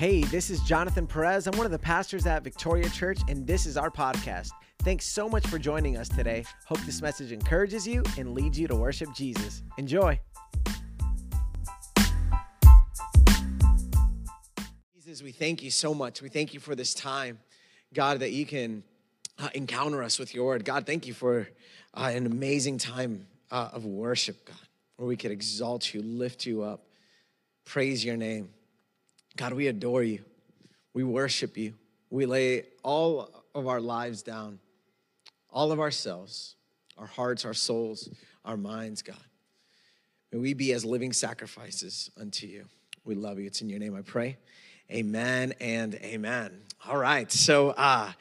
Hey, this is Jonathan Perez. I'm one of the pastors at Victoria Church, and this is our podcast. Thanks so much for joining us today. Hope this message encourages you and leads you to worship Jesus. Enjoy. Jesus, we thank you so much. We thank you for this time, God, that you can uh, encounter us with your word. God, thank you for uh, an amazing time uh, of worship, God, where we could exalt you, lift you up, praise your name. God, we adore you. We worship you. We lay all of our lives down, all of ourselves, our hearts, our souls, our minds, God. May we be as living sacrifices unto you. We love you. It's in your name I pray. Amen and amen. All right. So uh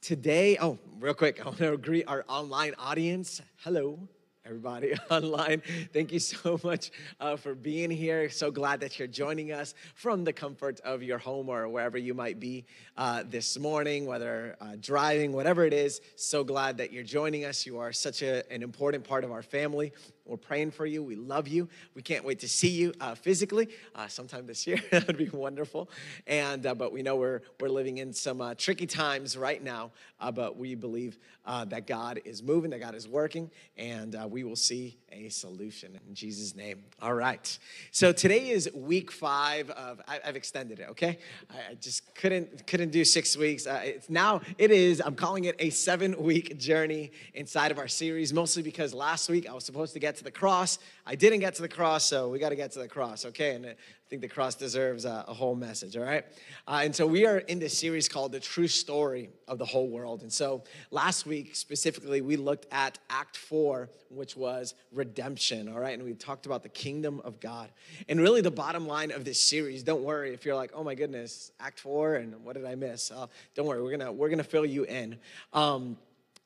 today, oh, real quick, I want to greet our online audience. Hello everybody online. Thank you so much uh, for being here. So glad that you're joining us from the comfort of your home or wherever you might be uh, this morning, whether uh, driving, whatever it is. So glad that you're joining us. You are such a, an important part of our family. We're praying for you. We love you. We can't wait to see you uh, physically uh, sometime this year. that would be wonderful. And uh, but we know we're we're living in some uh, tricky times right now. Uh, but we believe uh, that God is moving, that God is working, and we will see a solution in Jesus' name. All right. So today is week five of. I, have extended it. Okay. I, I, just couldn't couldn't do six weeks. Uh, it's now it is. I'm calling it a seven week journey inside of our series, mostly because last week I was supposed to get to the cross. I didn't get to the cross, so we got to get to the cross, okay? And I think the cross deserves a, a whole message, all right? Uh, and so we are in this series called The True Story of the Whole World. And so last week, specifically, we looked at Act 4, which was redemption, all right? And we talked about the kingdom of God. And really, the bottom line of this series, don't worry if you're like, oh my goodness, Act 4, and what did I miss? Uh, don't worry, we're gonna, we're gonna fill you in. Um,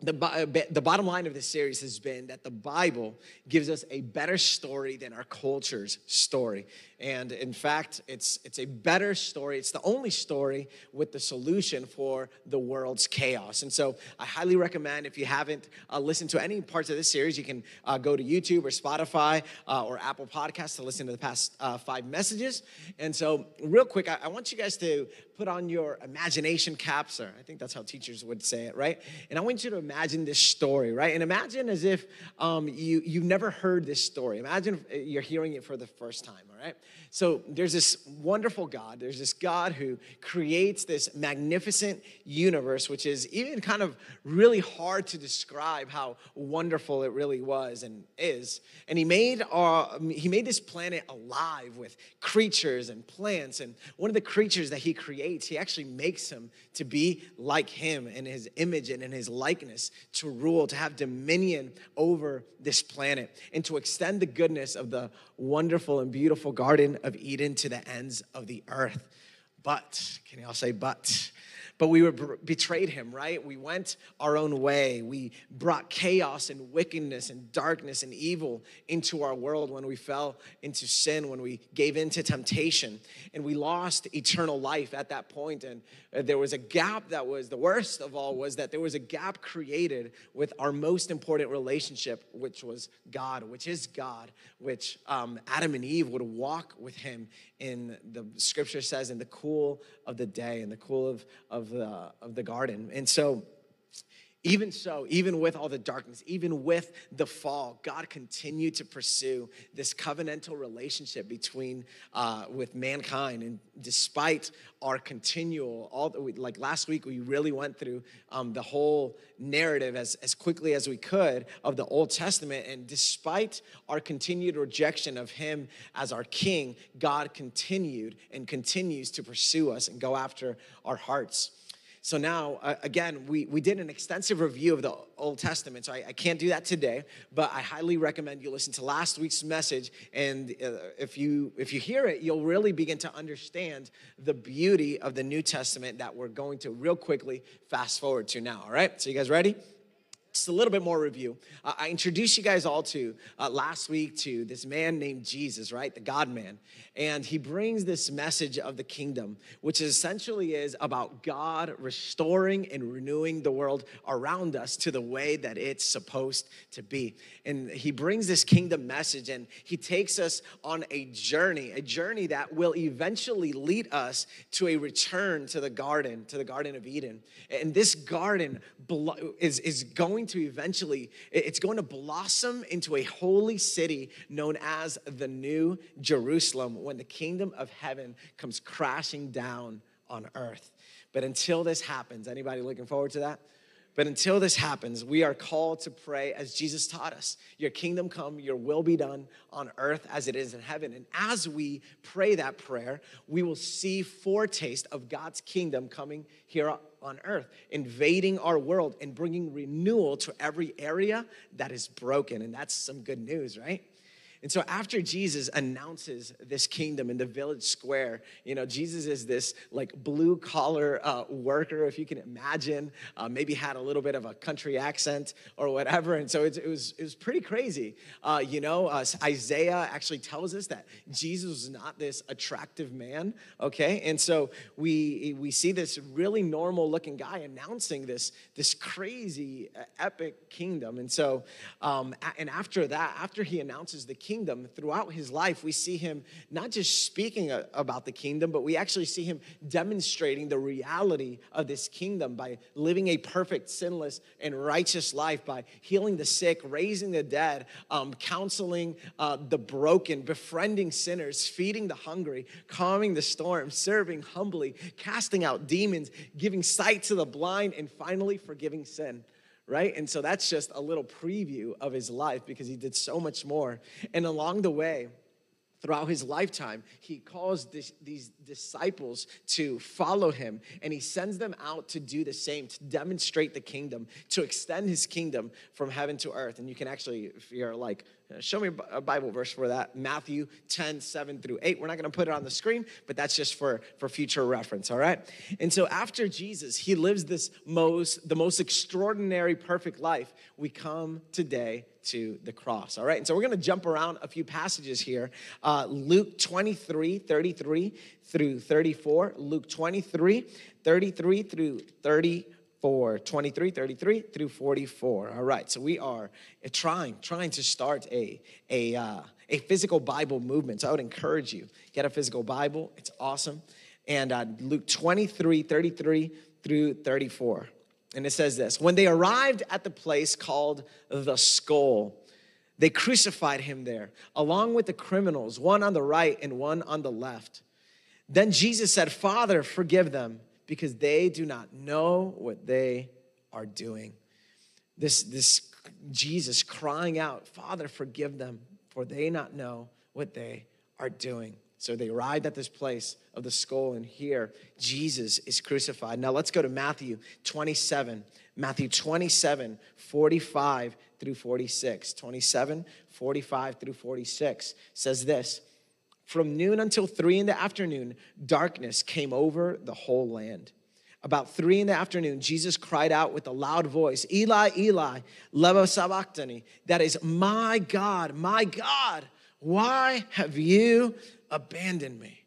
the, uh, the bottom line of this series has been that the Bible gives us a better story than our culture's story. And in fact, it's, it's a better story. It's the only story with the solution for the world's chaos. And so I highly recommend if you haven't uh, listened to any parts of this series, you can uh, go to YouTube or Spotify uh, or Apple Podcasts to listen to the past uh, five messages. And so, real quick, I, I want you guys to put on your imagination caps, or I think that's how teachers would say it, right? And I want you to imagine this story, right? And imagine as if um, you, you've never heard this story. Imagine you're hearing it for the first time, all right? So there's this wonderful God. There's this God who creates this magnificent universe, which is even kind of really hard to describe how wonderful it really was and is. And he made our, he made this planet alive with creatures and plants. And one of the creatures that he creates, he actually makes him to be like him in his image and in his likeness, to rule, to have dominion over this planet, and to extend the goodness of the wonderful and beautiful Garden of Eden to the ends of the earth. But, can y'all say, but? but we were betrayed him, right? We went our own way. We brought chaos and wickedness and darkness and evil into our world when we fell into sin, when we gave in to temptation, and we lost eternal life at that point. And uh, there was a gap that was the worst of all was that there was a gap created with our most important relationship, which was God, which is God, which um, Adam and Eve would walk with him in the scripture says in the cool of the day in the cool of, of, the, of the garden. And so even so, even with all the darkness, even with the fall, God continued to pursue this covenantal relationship between uh, with mankind. And despite our continual, all the, like last week, we really went through um, the whole narrative as, as quickly as we could of the Old Testament. And despite our continued rejection of Him as our King, God continued and continues to pursue us and go after our hearts. So now, uh, again, we, we did an extensive review of the Old Testament, so I, I, can't do that today, but I highly recommend you listen to last week's message. And uh, if, you, if you hear it, you'll really begin to understand the beauty of the New Testament that we're going to real quickly fast forward to now, all right? So, you guys ready? Just a little bit more review. Uh, I introduced you guys all to uh, last week to this man named Jesus, right? The God man. And he brings this message of the kingdom, which essentially is about God restoring and renewing the world around us to the way that it's supposed to be. And he brings this kingdom message and he takes us on a journey, a journey that will eventually lead us to a return to the garden, to the Garden of Eden. And this garden is, is going going to eventually, it's going to blossom into a holy city known as the New Jerusalem when the kingdom of heaven comes crashing down on earth. But until this happens, anybody looking forward to that? But until this happens, we are called to pray as Jesus taught us Your kingdom come, your will be done on earth as it is in heaven. And as we pray that prayer, we will see foretaste of God's kingdom coming here on earth, invading our world and bringing renewal to every area that is broken. And that's some good news, right? And so after Jesus announces this kingdom in the village square, you know, Jesus is this like blue collar uh, worker, if you can imagine, uh, maybe had a little bit of a country accent or whatever. And so it, it was, it was pretty crazy. Uh, you know, uh, Isaiah actually tells us that Jesus was not this attractive man, okay? And so we, we see this really normal looking guy announcing this, this crazy epic kingdom. And so, um, and after that, after he announces the kingdom, kingdom. Throughout his life, we see him not just speaking about the kingdom, but we actually see him demonstrating the reality of this kingdom by living a perfect, sinless, and righteous life, by healing the sick, raising the dead, um, counseling uh, the broken, befriending sinners, feeding the hungry, calming the storm, serving humbly, casting out demons, giving sight to the blind, and finally forgiving sin right? And so that's just a little preview of his life because he did so much more. And along the way, throughout his lifetime, he calls this, these disciples to follow him and he sends them out to do the same, to demonstrate the kingdom, to extend his kingdom from heaven to earth. And you can actually, if you're like, show me a Bible verse for that, Matthew 10, 7 through 8. We're not gonna put it on the screen, but that's just for, for future reference, all right? And so after Jesus, he lives this most, the most extraordinary, perfect life. We come today to the cross. All right, and so we're gonna jump around a few passages here. Uh, Luke 23, 33 through 34. Luke 23, 33 through 34. 23, 33 through 44. All right, so we are trying, trying to start a, a, uh, a physical Bible movement. So I would encourage you, get a physical Bible. It's awesome. And uh, Luke 23, 33 through 34. And it says this When they arrived at the place called the skull, they crucified him there, along with the criminals, one on the right and one on the left. Then Jesus said, Father, forgive them, because they do not know what they are doing. This, this Jesus crying out, Father, forgive them, for they not know what they are doing. So they arrived at this place of the skull, and here Jesus is crucified. Now let's go to Matthew 27. Matthew 27, 45 through 46. 27, 45 through 46 says this From noon until three in the afternoon, darkness came over the whole land. About three in the afternoon, Jesus cried out with a loud voice, Eli, Eli, lema sabachthani. That is, my God, my God, why have you abandoned me?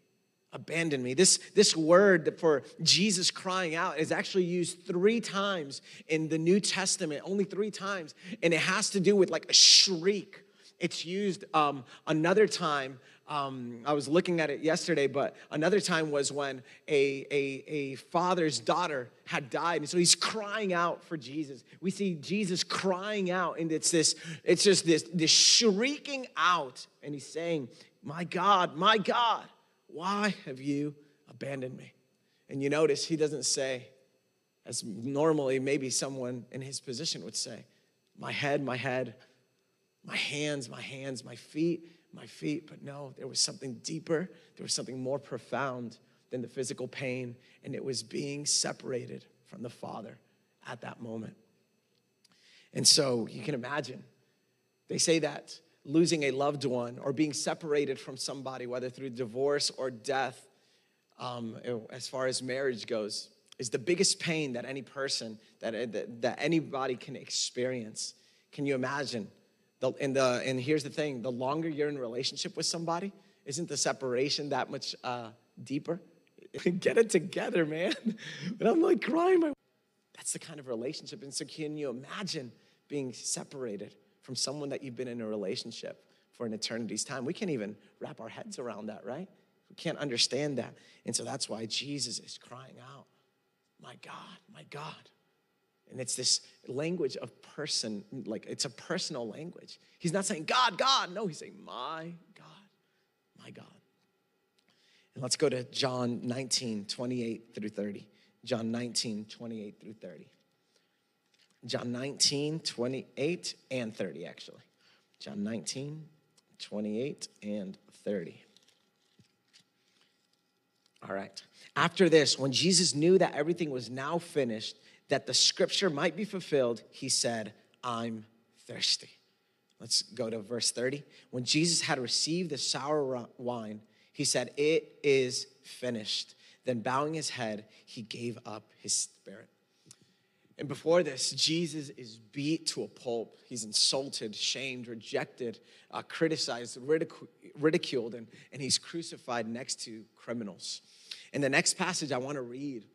Abandoned me. This, this word for Jesus crying out is actually used three times in the New Testament, only three times. And it has to do with like a shriek. It's used um, another time um, I was looking at it yesterday, but another time was when a, a, a father's daughter had died. And so he's crying out for Jesus. We see Jesus crying out, and it's this, it's just this, this shrieking out. And he's saying, My God, my God, why have you abandoned me? And you notice he doesn't say, as normally maybe someone in his position would say, My head, my head, my hands, my hands, my feet my feet. But no, there was something deeper, there was something more profound than the physical pain, and it was being separated from the Father at that moment. And so you can imagine, they say that losing a loved one or being separated from somebody, whether through divorce or death, um, as far as marriage goes, is the biggest pain that any person, that, that, that anybody can experience. Can you imagine? The, and, the, and here's the thing the longer you're in relationship with somebody, isn't the separation that much uh, deeper? Get it together, man. And I'm like crying. My, that's the kind of relationship. And so, can you imagine being separated from someone that you've been in a relationship for an eternity's time? We can't even wrap our heads around that, right? We can't understand that. And so, that's why Jesus is crying out, My God, my God. And it's this language of person, like it's a personal language. He's not saying, God, God. No, he's saying, My God, my God. And let's go to John 19, 28 through 30. John 19, 28 through 30. John 19, 28 and 30, actually. John 19, 28 and 30. All right. After this, when Jesus knew that everything was now finished, that the scripture might be fulfilled, he said, I'm thirsty. Let's go to verse 30. When Jesus had received the sour wine, he said, It is finished. Then, bowing his head, he gave up his spirit. And before this, Jesus is beat to a pulp. He's insulted, shamed, rejected, uh, criticized, ridic- ridiculed, and, and he's crucified next to criminals. And the next passage I want to read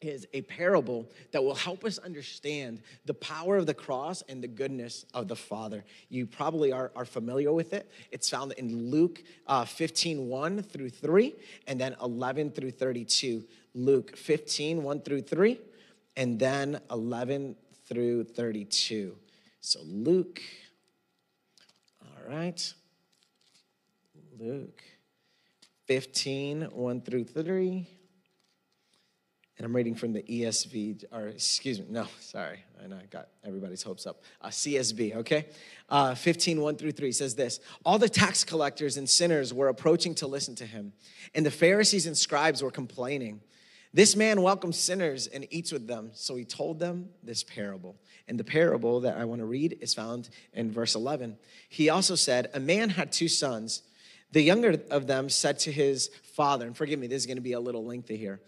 is a parable that will help us understand the power of the cross and the goodness of the Father. You probably are, are familiar with it. It's found in Luke uh, 15, 1 through 3, and then 11 through 32. Luke 15, 1 through 3, and then 11 through 32. So, Luke, all right. Luke 15, 1 through 3 and I'm reading from the ESV, or excuse me, no, sorry, I know I got everybody's hopes up. Uh, CSB, okay? Uh, 15, 1 through 3 says this All the tax collectors and sinners were approaching to listen to him, and the Pharisees and scribes were complaining. This man welcomes sinners and eats with them. So he told them this parable. And the parable that I want to read is found in verse 11. He also said, A man had two sons. The younger of them said to his father, and forgive me, this is going to be a little lengthy here.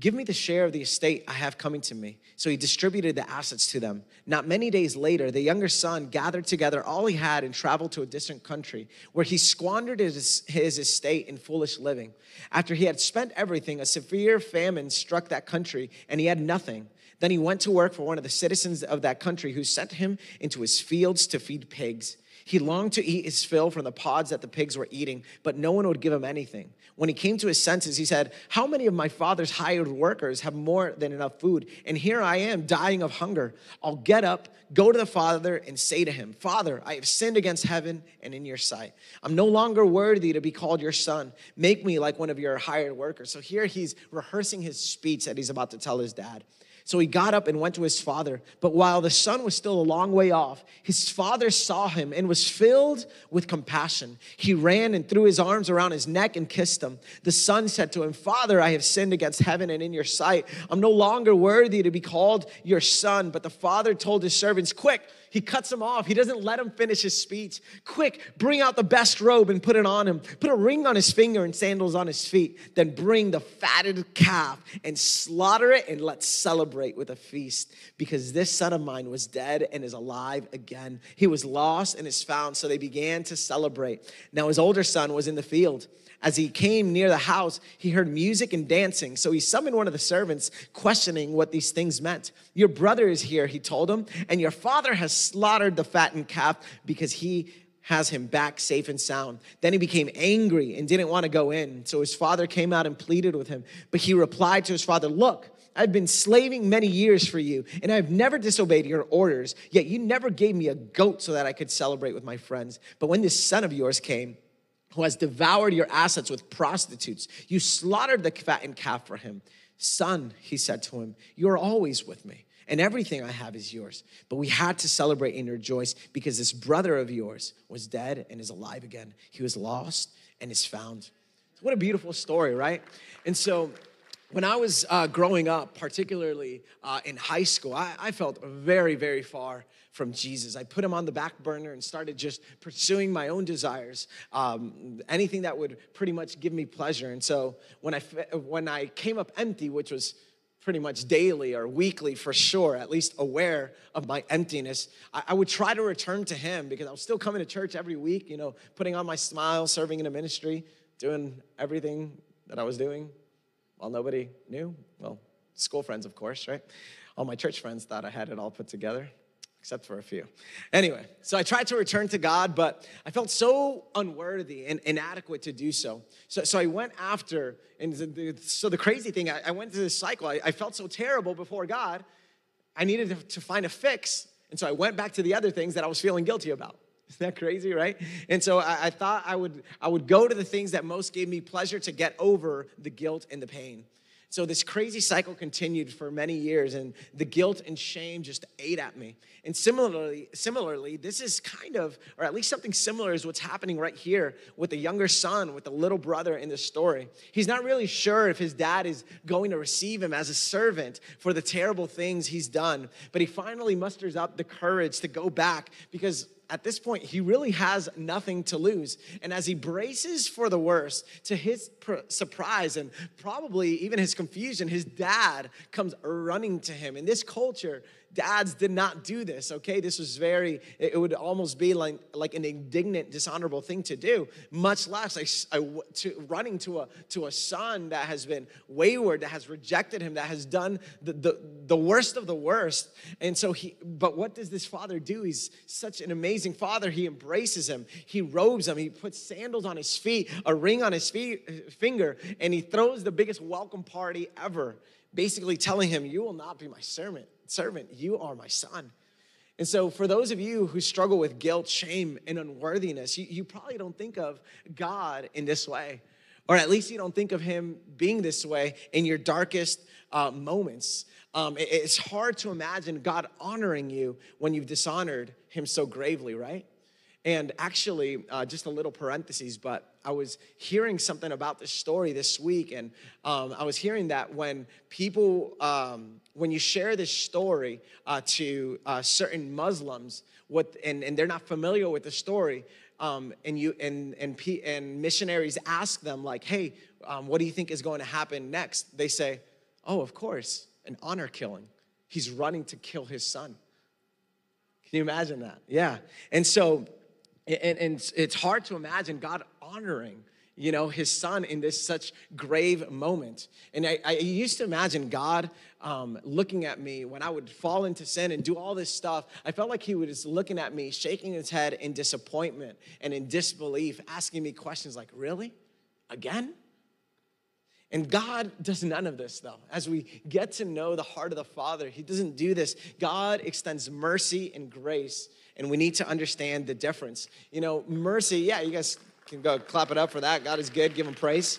Give me the share of the estate I have coming to me. So he distributed the assets to them. Not many days later, the younger son gathered together all he had and traveled to a distant country where he squandered his, his estate in foolish living. After he had spent everything, a severe famine struck that country and he had nothing. Then he went to work for one of the citizens of that country who sent him into his fields to feed pigs. He longed to eat his fill from the pods that the pigs were eating, but no one would give him anything. When he came to his senses, he said, How many of my father's hired workers have more than enough food? And here I am dying of hunger. I'll get up, go to the father, and say to him, Father, I have sinned against heaven and in your sight. I'm no longer worthy to be called your son. Make me like one of your hired workers. So here he's rehearsing his speech that he's about to tell his dad. So he got up and went to his father. But while the son was still a long way off, his father saw him and was filled with compassion. He ran and threw his arms around his neck and kissed him. The son said to him, Father, I have sinned against heaven and in your sight. I'm no longer worthy to be called your son. But the father told his servants, Quick, he cuts him off. He doesn't let him finish his speech. Quick, bring out the best robe and put it on him. Put a ring on his finger and sandals on his feet. Then bring the fatted calf and slaughter it and let's celebrate with a feast because this son of mine was dead and is alive again. He was lost and is found. So they began to celebrate. Now his older son was in the field. As he came near the house, he heard music and dancing. So he summoned one of the servants, questioning what these things meant. Your brother is here, he told him, and your father has slaughtered the fattened calf because he has him back safe and sound. Then he became angry and didn't want to go in. So his father came out and pleaded with him. But he replied to his father, Look, I've been slaving many years for you, and I've never disobeyed your orders, yet you never gave me a goat so that I could celebrate with my friends. But when this son of yours came, who has devoured your assets with prostitutes. You slaughtered the fattened calf for him. Son, he said to him, You're always with me, and everything I have is yours. But we had to celebrate and rejoice because this brother of yours was dead and is alive again. He was lost and is found. What a beautiful story, right? And so, when I was uh, growing up, particularly uh, in high school, I, I, felt very, very far from Jesus. I put him on the back burner and started just pursuing my own desires, um, anything that would pretty much give me pleasure. And so when I when I came up empty, which was pretty much daily or weekly for sure, at least aware of my emptiness, I, I, would try to return to Him because I was still coming to church every week, you know, putting on my smile, serving in a ministry, doing everything that I was doing while nobody knew. Well, school friends, of course, right? All my church friends thought I had it all put together except for a few. Anyway, so I tried to return to God, but I felt so unworthy and inadequate to do so. So, so I went after, and the, so the crazy thing, I, I went through this cycle. I, I, felt so terrible before God, I needed to, to find a fix. And so I went back to the other things that I was feeling guilty about. Isn't that crazy, right? And so I, I thought I would, I would go to the things that most gave me pleasure to get over the guilt and the pain. So this crazy cycle continued for many years, and the guilt and shame just ate at me. And similarly, similarly, this is kind of, or at least something similar is what's happening right here with the younger son, with the little brother in the story. He's not really sure if his dad is going to receive him as a servant for the terrible things he's done, but he finally musters up the courage to go back because at this point, he really has nothing to lose. And as he braces for the worst, to his pr- surprise and probably even his confusion, his dad comes running to him. In this culture, dads did not do this okay? This was very it would almost be like like an indignant dishonorable thing to do much less I, a, to running to a to a son that has been wayward that has rejected him that has done the, the the worst of the worst. And so he but what does this father do? He's such an amazing father. He embraces him. He robes him. He puts sandals on his feet a ring on his feet, finger and he throws the biggest welcome party ever basically telling him you will not be my servant servant, you are my son. And so, for those of you who struggle with guilt, shame, and unworthiness, you, you, probably don't think of God in this way, or at least you don't think of Him being this way in your darkest uh, moments. Um, it, it's hard to imagine God honoring you when you've dishonored Him so gravely, right? And actually, uh, just a little parenthesis, but I was hearing something about this story this week, and um, I was hearing that when people, um, when you share this story uh, to uh, certain Muslims, what and, and they're not familiar with the story, um, and you and and P, and missionaries ask them like, "Hey, um, what do you think is going to happen next?" They say, "Oh, of course, an honor killing. He's running to kill his son." Can you imagine that? Yeah, and so and, and it's hard to imagine God honoring you know his son in this such grave moment and i, I used to imagine god um, looking at me when i would fall into sin and do all this stuff i felt like he was looking at me shaking his head in disappointment and in disbelief asking me questions like really again and God does none of this, though. As we get to know the heart of the Father, He doesn't do this. God extends mercy and grace and we need to understand the difference. You know, mercy, yeah, you guys can go clap it up for that. God is good, give him praise.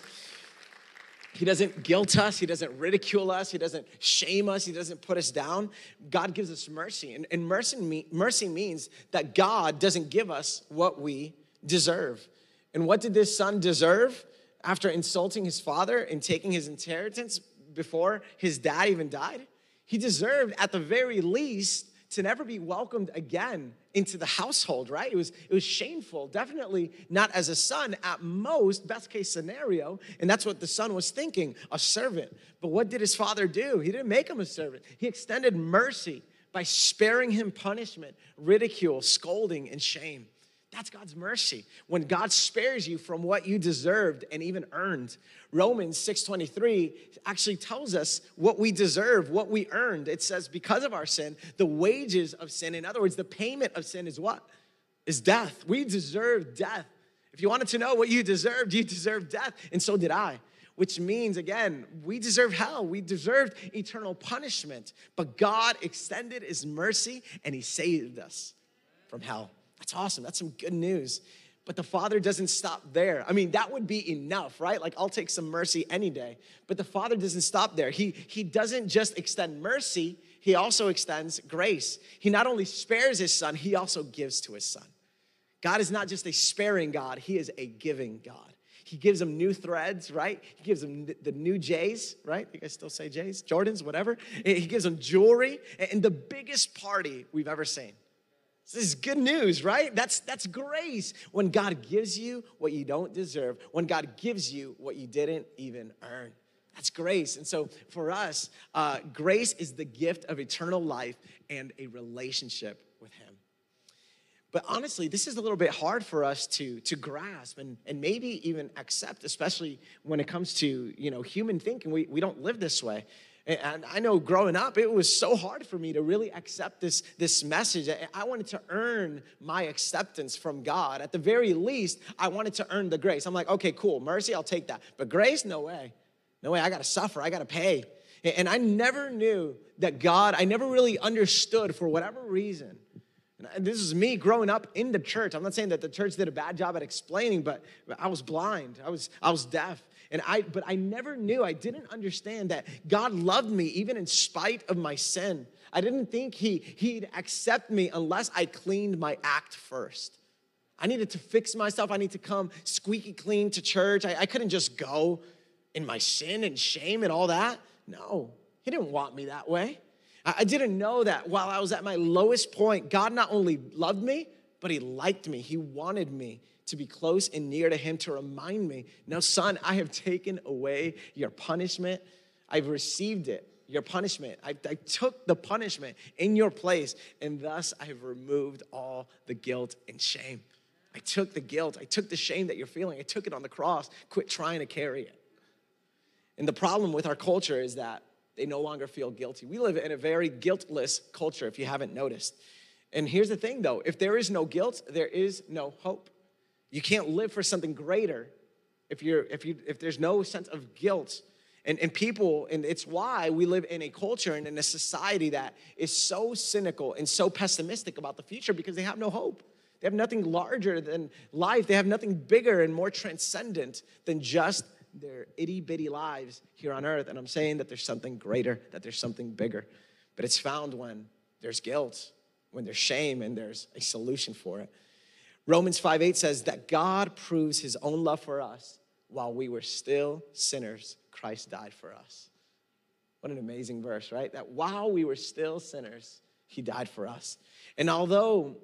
He doesn't guilt us. He doesn't ridicule us. He doesn't shame us. He doesn't put us down. God gives us mercy. And, and mercy, mercy means that God doesn't give us what we deserve. And what did this son deserve after insulting his father and taking his inheritance before his dad even died? He deserved, at the very least, to never be welcomed again into the household, right? It was, it was shameful, definitely not as a son, at most, best case scenario. And that's what the son was thinking a servant. But what did his father do? He didn't make him a servant, he extended mercy by sparing him punishment, ridicule, scolding, and shame. That's God's mercy. When God spares you from what you deserved and even earned. Romans 6:23 actually tells us what we deserve, what we earned. It says because of our sin, the wages of sin, in other words, the payment of sin is what? Is death. We deserve death. If you wanted to know what you deserved, you deserved death, and so did I. Which means, again, we deserve hell. We deserved eternal punishment. But God extended His mercy and He saved us from hell. That's awesome. That's some good news. But the Father doesn't stop there. I mean, that would be enough, right? Like, I'll take some mercy any day. But the Father doesn't stop there. He, he doesn't just extend mercy, He also extends grace. He not only spares His Son, He also gives to His Son. God is not just a sparing God, He is a giving God. He gives them new threads, right? He gives them the new J's, right? You guys still say J's? Jordans, whatever. He gives them jewelry and the biggest party we've ever seen. This is good news, right? That's, that's grace. When God gives you what you don't deserve, when God gives you what you didn't even earn. That's grace. And so for us, uh, grace is the gift of eternal life and a relationship with Him. But honestly, this is a little bit hard for us to, to grasp and, and maybe even accept, especially when it comes to you know human thinking. We, we don't live this way. And I know growing up, it was so hard for me to really accept this, this message. I wanted to earn my acceptance from God. At the very least, I wanted to earn the grace. I'm like, okay, cool, mercy, I'll take that. But grace, no way. No way, I gotta suffer, I gotta pay. And I never knew that God, I never really understood for whatever reason. And this is me growing up in the church. I'm not saying that the church did a bad job at explaining, but I was blind. I was, I was deaf. And I, but I never knew, I didn't understand that God loved me even in spite of my sin. I didn't think he, He'd accept me unless I cleaned my act first. I needed to fix myself. I need to come squeaky clean to church. I, I couldn't just go in my sin and shame and all that. No, He didn't want me that way. I, I didn't know that while I was at my lowest point, God not only loved me, but He liked me. He wanted me to be close and near to him to remind me, no, son, I have taken away your punishment. I've received it, your punishment. I, I took the punishment in your place, and thus I have removed all the guilt and shame. I took the guilt, I took the shame that you're feeling, I took it on the cross. Quit trying to carry it. And the problem with our culture is that they no longer feel guilty. We live in a very guiltless culture, if you haven't noticed. And here's the thing though if there is no guilt, there is no hope. You can't live for something greater if you're if you if there's no sense of guilt. And, and people, and it's why we live in a culture and in a society that is so cynical and so pessimistic about the future because they have no hope. They have nothing larger than life. They have nothing bigger and more transcendent than just their itty bitty lives here on earth. And I'm saying that there's something greater, that there's something bigger. But it's found when there's guilt, when there's shame, and there's a solution for it. Romans 5 8 says that God proves his own love for us while we were still sinners, Christ died for us. What an amazing verse, right? That while we were still sinners, he died for us. And although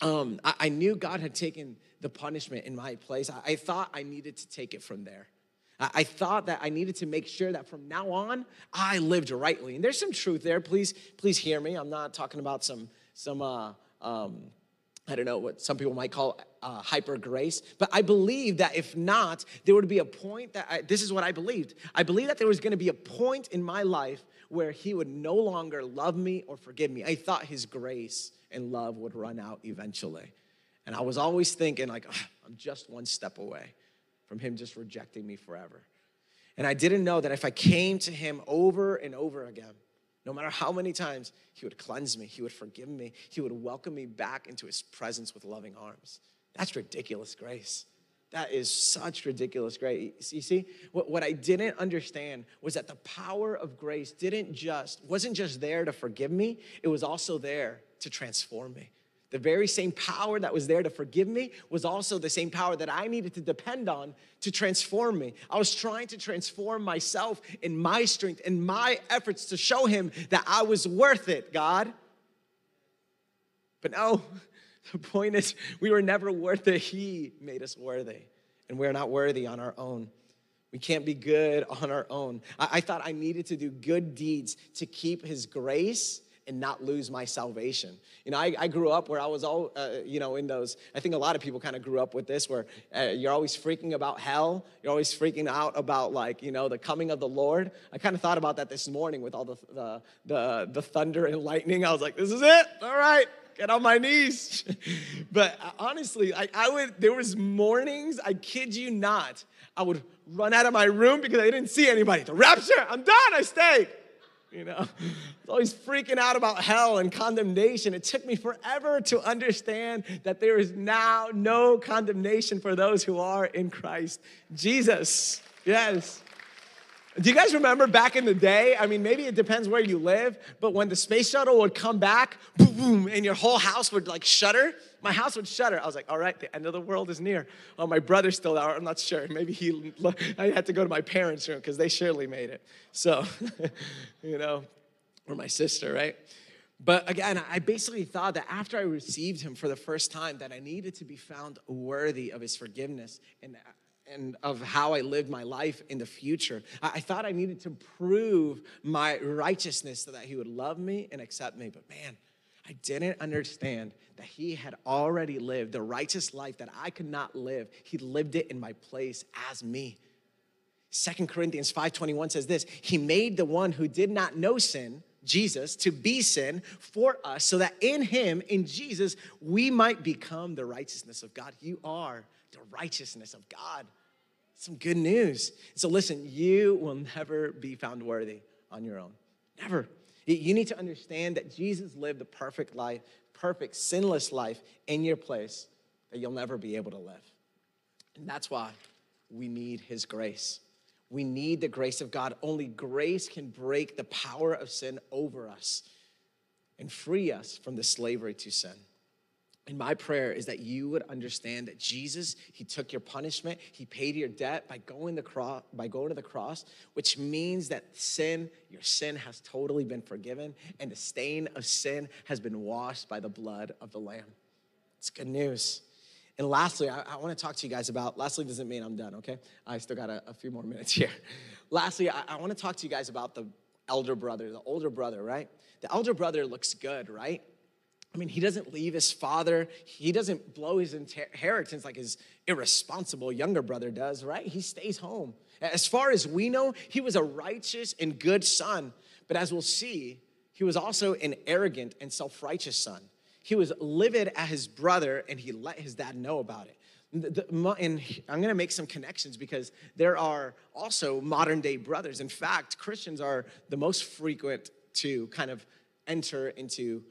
um, I, I, knew God had taken the punishment in my place, I, I thought I needed to take it from there. I, I thought that I needed to make sure that from now on I lived rightly. And there's some truth there. Please, please hear me. I'm not talking about some some uh, um, I don't know what some people might call uh, hyper grace, but I believe that if not, there would be a point that I, this is what I believed. I believe that there was going to be a point in my life where He would no longer love me or forgive me. I thought His grace and love would run out eventually. And I was always thinking, like, I'm just one step away from Him just rejecting me forever. And I didn't know that if I came to Him over and over again, no matter how many times he would cleanse me, he would forgive me, he would welcome me back into his presence with loving arms. That's ridiculous grace. That is such ridiculous grace. You see, what, what I didn't understand was that the power of grace didn't just, wasn't just there to forgive me, it was also there to transform me. The very same power that was there to forgive me was also the same power that I needed to depend on to transform me. I was trying to transform myself in my strength and my efforts to show him that I was worth it, God. But no, the point is, we were never worth it. He made us worthy, and we're not worthy on our own. We can't be good on our own. I, I thought I needed to do good deeds to keep his grace and not lose my salvation. You know, I, I grew up where I was all, uh, you know, in those, I think a lot of people kind of grew up with this where uh, you're always freaking about hell. You're always freaking out about like, you know, the coming of the Lord. I kind of thought about that this morning with all the, the, the, the thunder and lightning. I was like, this is it. All right get on my knees. but uh, honestly, I, I, would, there was mornings, I kid you not, I would run out of my room because I didn't see anybody. The rapture, I'm done, I stay you know? I was always freaking out about hell and condemnation. It took me forever to understand that there is now no condemnation for those who are in Christ Jesus. Yes. Do you guys remember back in the day? I mean, maybe it depends where you live, but when the space shuttle would come back, boom, boom, and your whole house would like shudder, my house would shudder. I was like, all right, the end of the world is near. Oh, my brother's still out. I'm not sure. Maybe he, I had to go to my parents' room because they surely made it. So, you know, or my sister, right? But again, I basically thought that after I received him for the first time, that I needed to be found worthy of his forgiveness and and of how I lived my life in the future. I, I thought I needed to prove my righteousness so that he would love me and accept me. But man, I didn't understand that he had already lived the righteous life that I could not live. He lived it in my place as me. Second Corinthians 5:21 says this, he made the one who did not know sin, Jesus, to be sin for us so that in him, in Jesus, we might become the righteousness of God. You are the righteousness of God. Some good news. So listen, you will never be found worthy on your own. Never. You need to understand that Jesus lived the perfect life, perfect, sinless life in your place that you'll never be able to live. And that's why we need his grace. We need the grace of God. Only grace can break the power of sin over us and free us from the slavery to sin. And my prayer is that you would understand that Jesus, He took your punishment, He paid your debt by going, the cross, by going to the cross, which means that sin, your sin has totally been forgiven, and the stain of sin has been washed by the blood of the Lamb. It's good news. And lastly, I, I want to talk to you guys about, lastly doesn't mean I'm done, okay? I still got a, a few more minutes here. lastly, I, I want to talk to you guys about the elder brother, the older brother, right? The elder brother looks good, right? I mean, he doesn't leave his father. He doesn't blow his inheritance like his irresponsible younger brother does, right? He stays home. As far as we know, he was a righteous and good son. But as we'll see, he was also an arrogant and self righteous son. He was livid at his brother and he let his dad know about it. And I'm gonna make some connections because there are also modern day brothers. In fact, Christians are the most frequent to kind of enter into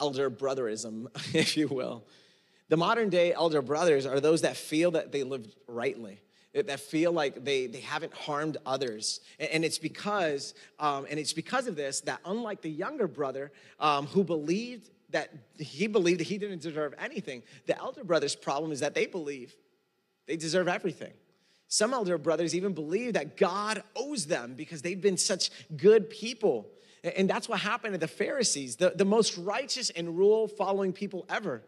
elder brotherism, if you will. The modern day elder brothers are those that feel that they lived rightly, that feel like they, they haven't harmed others. And it's because, um, and it's because of this that unlike the younger brother um, who believed that he believed that he didn't deserve anything, the elder brother's problem is that they believe they deserve everything. Some elder brothers even believe that God owes them because they've been such good people. And that's what happened to the Pharisees, the, the most righteous and rule following people ever.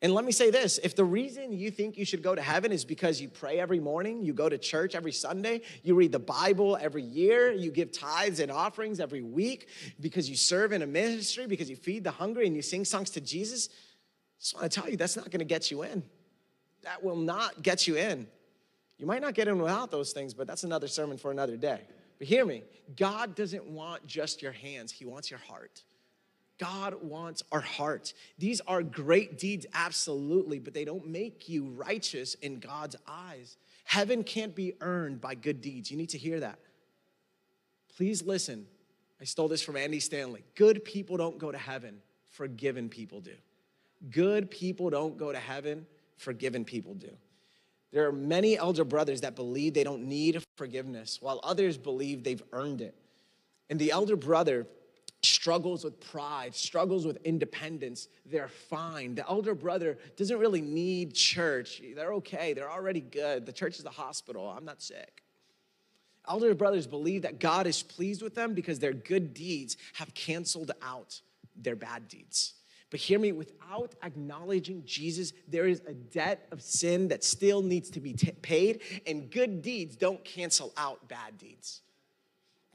And let me say this if the reason you think you should go to heaven is because you pray every morning, you go to church every Sunday, you read the Bible every year, you give tithes and offerings every week, because you serve in a ministry, because you feed the hungry and you sing songs to Jesus, I just want to tell you that's not going to get you in. That will not get you in. You might not get in without those things, but that's another sermon for another day. But hear me God doesn't want just your hands, He wants your heart. God wants our heart. These are great deeds, absolutely, but they don't make you righteous in God's eyes. Heaven can't be earned by good deeds. You need to hear that. Please listen. I stole this from Andy Stanley. Good people don't go to heaven, forgiven people do. Good people don't go to heaven, forgiven people do. There are many elder brothers that believe they don't need forgiveness, while others believe they've earned it. And the elder brother struggles with pride, struggles with independence. They're fine. The elder brother doesn't really need church. They're okay. They're already good. The church is the hospital. I'm not sick. Elder brothers believe that God is pleased with them because their good deeds have canceled out their bad deeds. But hear me, without acknowledging Jesus, there is a debt of sin that still needs to be t- paid, and good deeds don't cancel out bad deeds.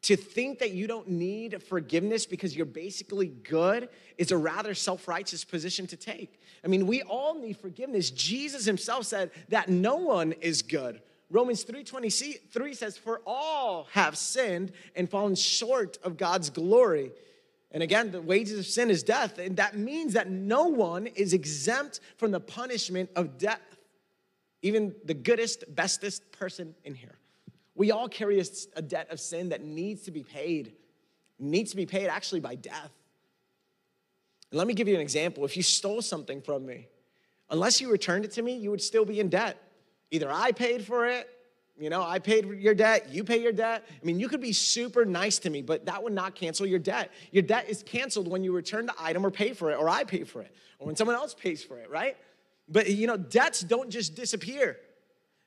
To think that you don't need forgiveness because you're basically good is a rather self righteous position to take. I mean, we all need forgiveness. Jesus himself said that no one is good. Romans 3:23 says for all have sinned and fallen short of God's glory. And again, the wages of sin is death. And that means that no one is exempt from the punishment of death, even the goodest, bestest person in here. We all carry a, debt of sin that needs to be paid, needs to be paid actually by death. And let me give you an example. If you stole something from me, unless you returned it to me, you would still be in debt. Either I paid for it you know, I paid your debt, you pay your debt. I mean, you could be super nice to me, but that would not cancel your debt. Your debt is canceled when you return the item or pay for it, or I pay for it, or when someone else pays for it, right? But, you know, debts don't just disappear.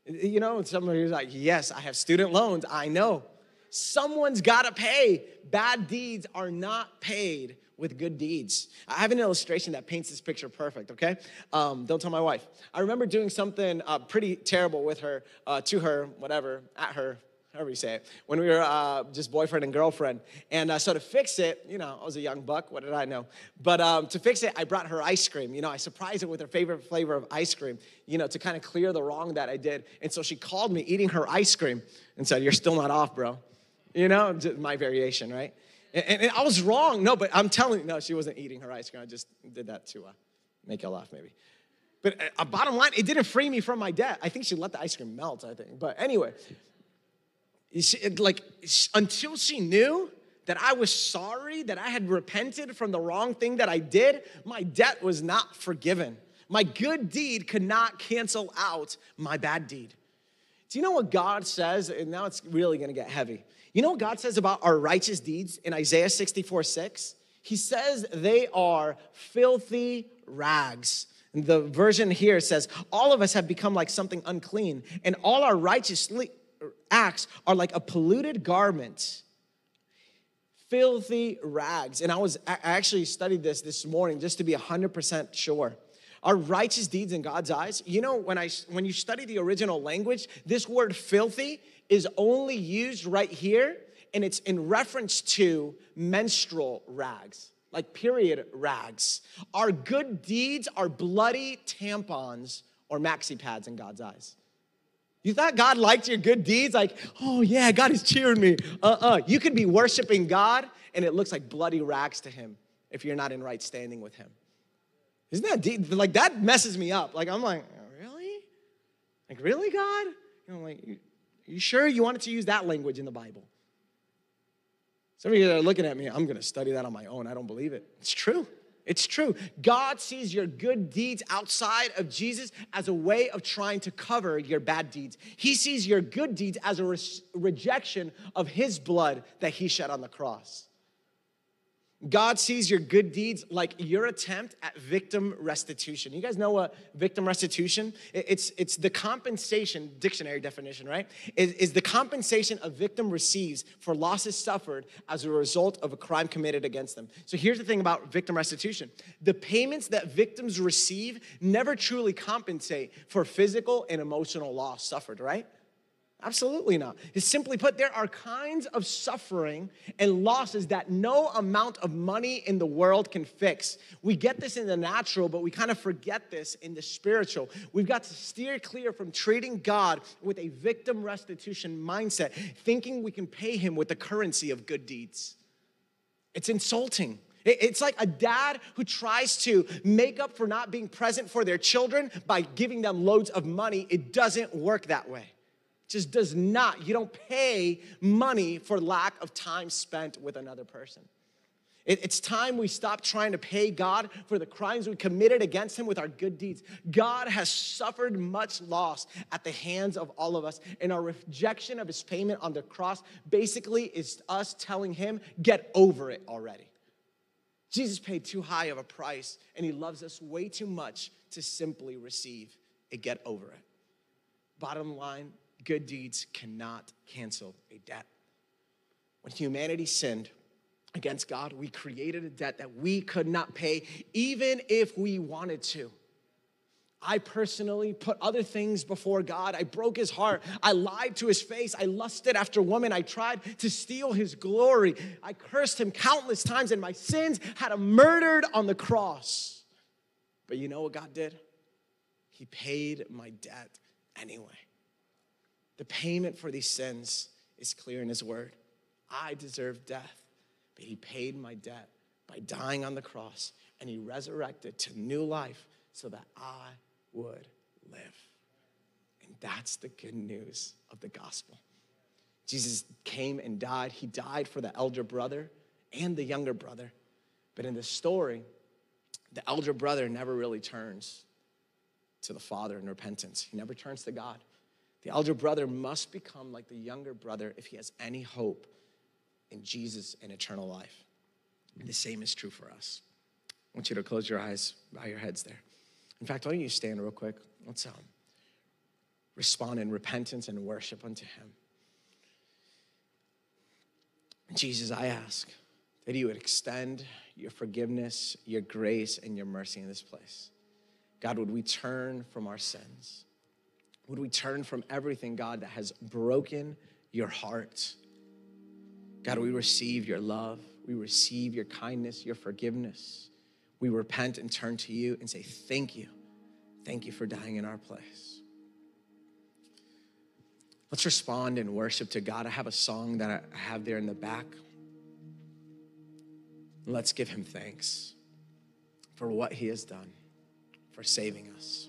You know, somebody's like, yes, I have student loans. I know. Someone's got to pay. Bad deeds are not paid with good deeds. I have an illustration that paints this picture perfect, okay? Um, don't tell my wife. I remember doing something uh, pretty terrible with her, uh, to her, whatever, at her, however you say it, when we were uh, just boyfriend and girlfriend. And uh, so to fix it, you know, I was a young buck, what did I know? But um, to fix it, I brought her ice cream. You know, I surprised her with her favorite flavor of ice cream, you know, to kind of clear the wrong that I did. And so she called me eating her ice cream and said, You're still not off, bro. You know, my variation, right? And, and, I was wrong. No, but I'm telling you, no, she wasn't eating her ice cream. I just did that to uh, make you laugh, maybe. But uh, bottom line, it didn't free me from my debt. I think she let the ice cream melt, I think. But anyway, she, like until she knew that I was sorry, that I had repented from the wrong thing that I did, my debt was not forgiven. My good deed could not cancel out my bad deed. Do you know what God says? And now it's really gonna get heavy. You know what God says about our righteous deeds in Isaiah 64 6? He says they are filthy rags. And the version here says, All of us have become like something unclean, and all our righteous acts are like a polluted garment. Filthy rags. And I was I actually studied this this morning just to be 100% sure. Our righteous deeds in God's eyes, you know, when I when you study the original language, this word filthy is only used right here, and it's in reference to menstrual rags, like period rags. Our good deeds are bloody tampons or maxi pads in God's eyes. You thought God liked your good deeds? Like, oh yeah, God is cheering me. Uh uh You could be worshiping God and it looks like bloody rags to Him if you're not in right standing with Him. Isn't that deep? Like, that messes me up. Like, I'm like, really? Like, really, God? You know, like, you sure you wanted to use that language in the Bible? Some of you are looking at me, I'm going to study that on my own. I don't believe it. It's true. It's true. God sees your good deeds outside of Jesus as a way of trying to cover your bad deeds. He sees your good deeds as a re- rejection of His blood that He shed on the cross. God sees your good deeds like your attempt at victim restitution. You guys know what victim restitution? It's, it's the compensation, dictionary definition, right? Is, is the compensation a victim receives for losses suffered as a result of a crime committed against them. So here's the thing about victim restitution the payments that victims receive never truly compensate for physical and emotional loss suffered, right? Absolutely not. It's simply put, there are kinds of suffering and losses that no amount of money in the world can fix. We get this in the natural, but we kind of forget this in the spiritual. We've got to steer clear from treating God with a victim restitution mindset, thinking we can pay Him with the currency of good deeds. It's insulting. It's like a dad who tries to make up for not being present for their children by giving them loads of money. It doesn't work that way just does not. You don't pay money for lack of time spent with another person. It's time we stop trying to pay God for the crimes we committed against Him with our good deeds. God has suffered much loss at the hands of all of us, and our rejection of His payment on the cross basically is us telling Him, get over it already. Jesus paid too high of a price, and He loves us way too much to simply receive a get over it. Bottom line, good deeds cannot cancel a debt. When humanity sinned against God, we created a debt that we could not pay, even if we wanted to. I personally put other things before God. I broke his heart. I lied to his face. I lusted after women. I tried to steal his glory. I cursed him countless times, and my sins had him murdered on the cross. But you know what God did? He paid my debt anyway. The payment for these sins is clear in His Word. I deserve death, but He paid my debt by dying on the cross, and He resurrected to new life so that I would live. And that's the good news of the gospel. Jesus came and died. He died for the elder brother and the younger brother. But in the story, the elder brother never really turns to the Father in repentance. He never turns to God. The elder brother must become like the younger brother if he has any hope in Jesus and eternal life. And the same is true for us. I want you to close your eyes, bow your heads there. In fact, why don't you stand real quick? Let's um, respond in repentance and worship unto him. Jesus, I ask that you would extend your forgiveness, your grace, and your mercy in this place. God, would we turn from our sins? Would we turn from everything, God, that has broken your heart? God, we receive your love. We receive your kindness, your forgiveness. We repent and turn to you and say, Thank you. Thank you for dying in our place. Let's respond in worship to God. I have a song that I have there in the back. Let's give him thanks for what he has done, for saving us.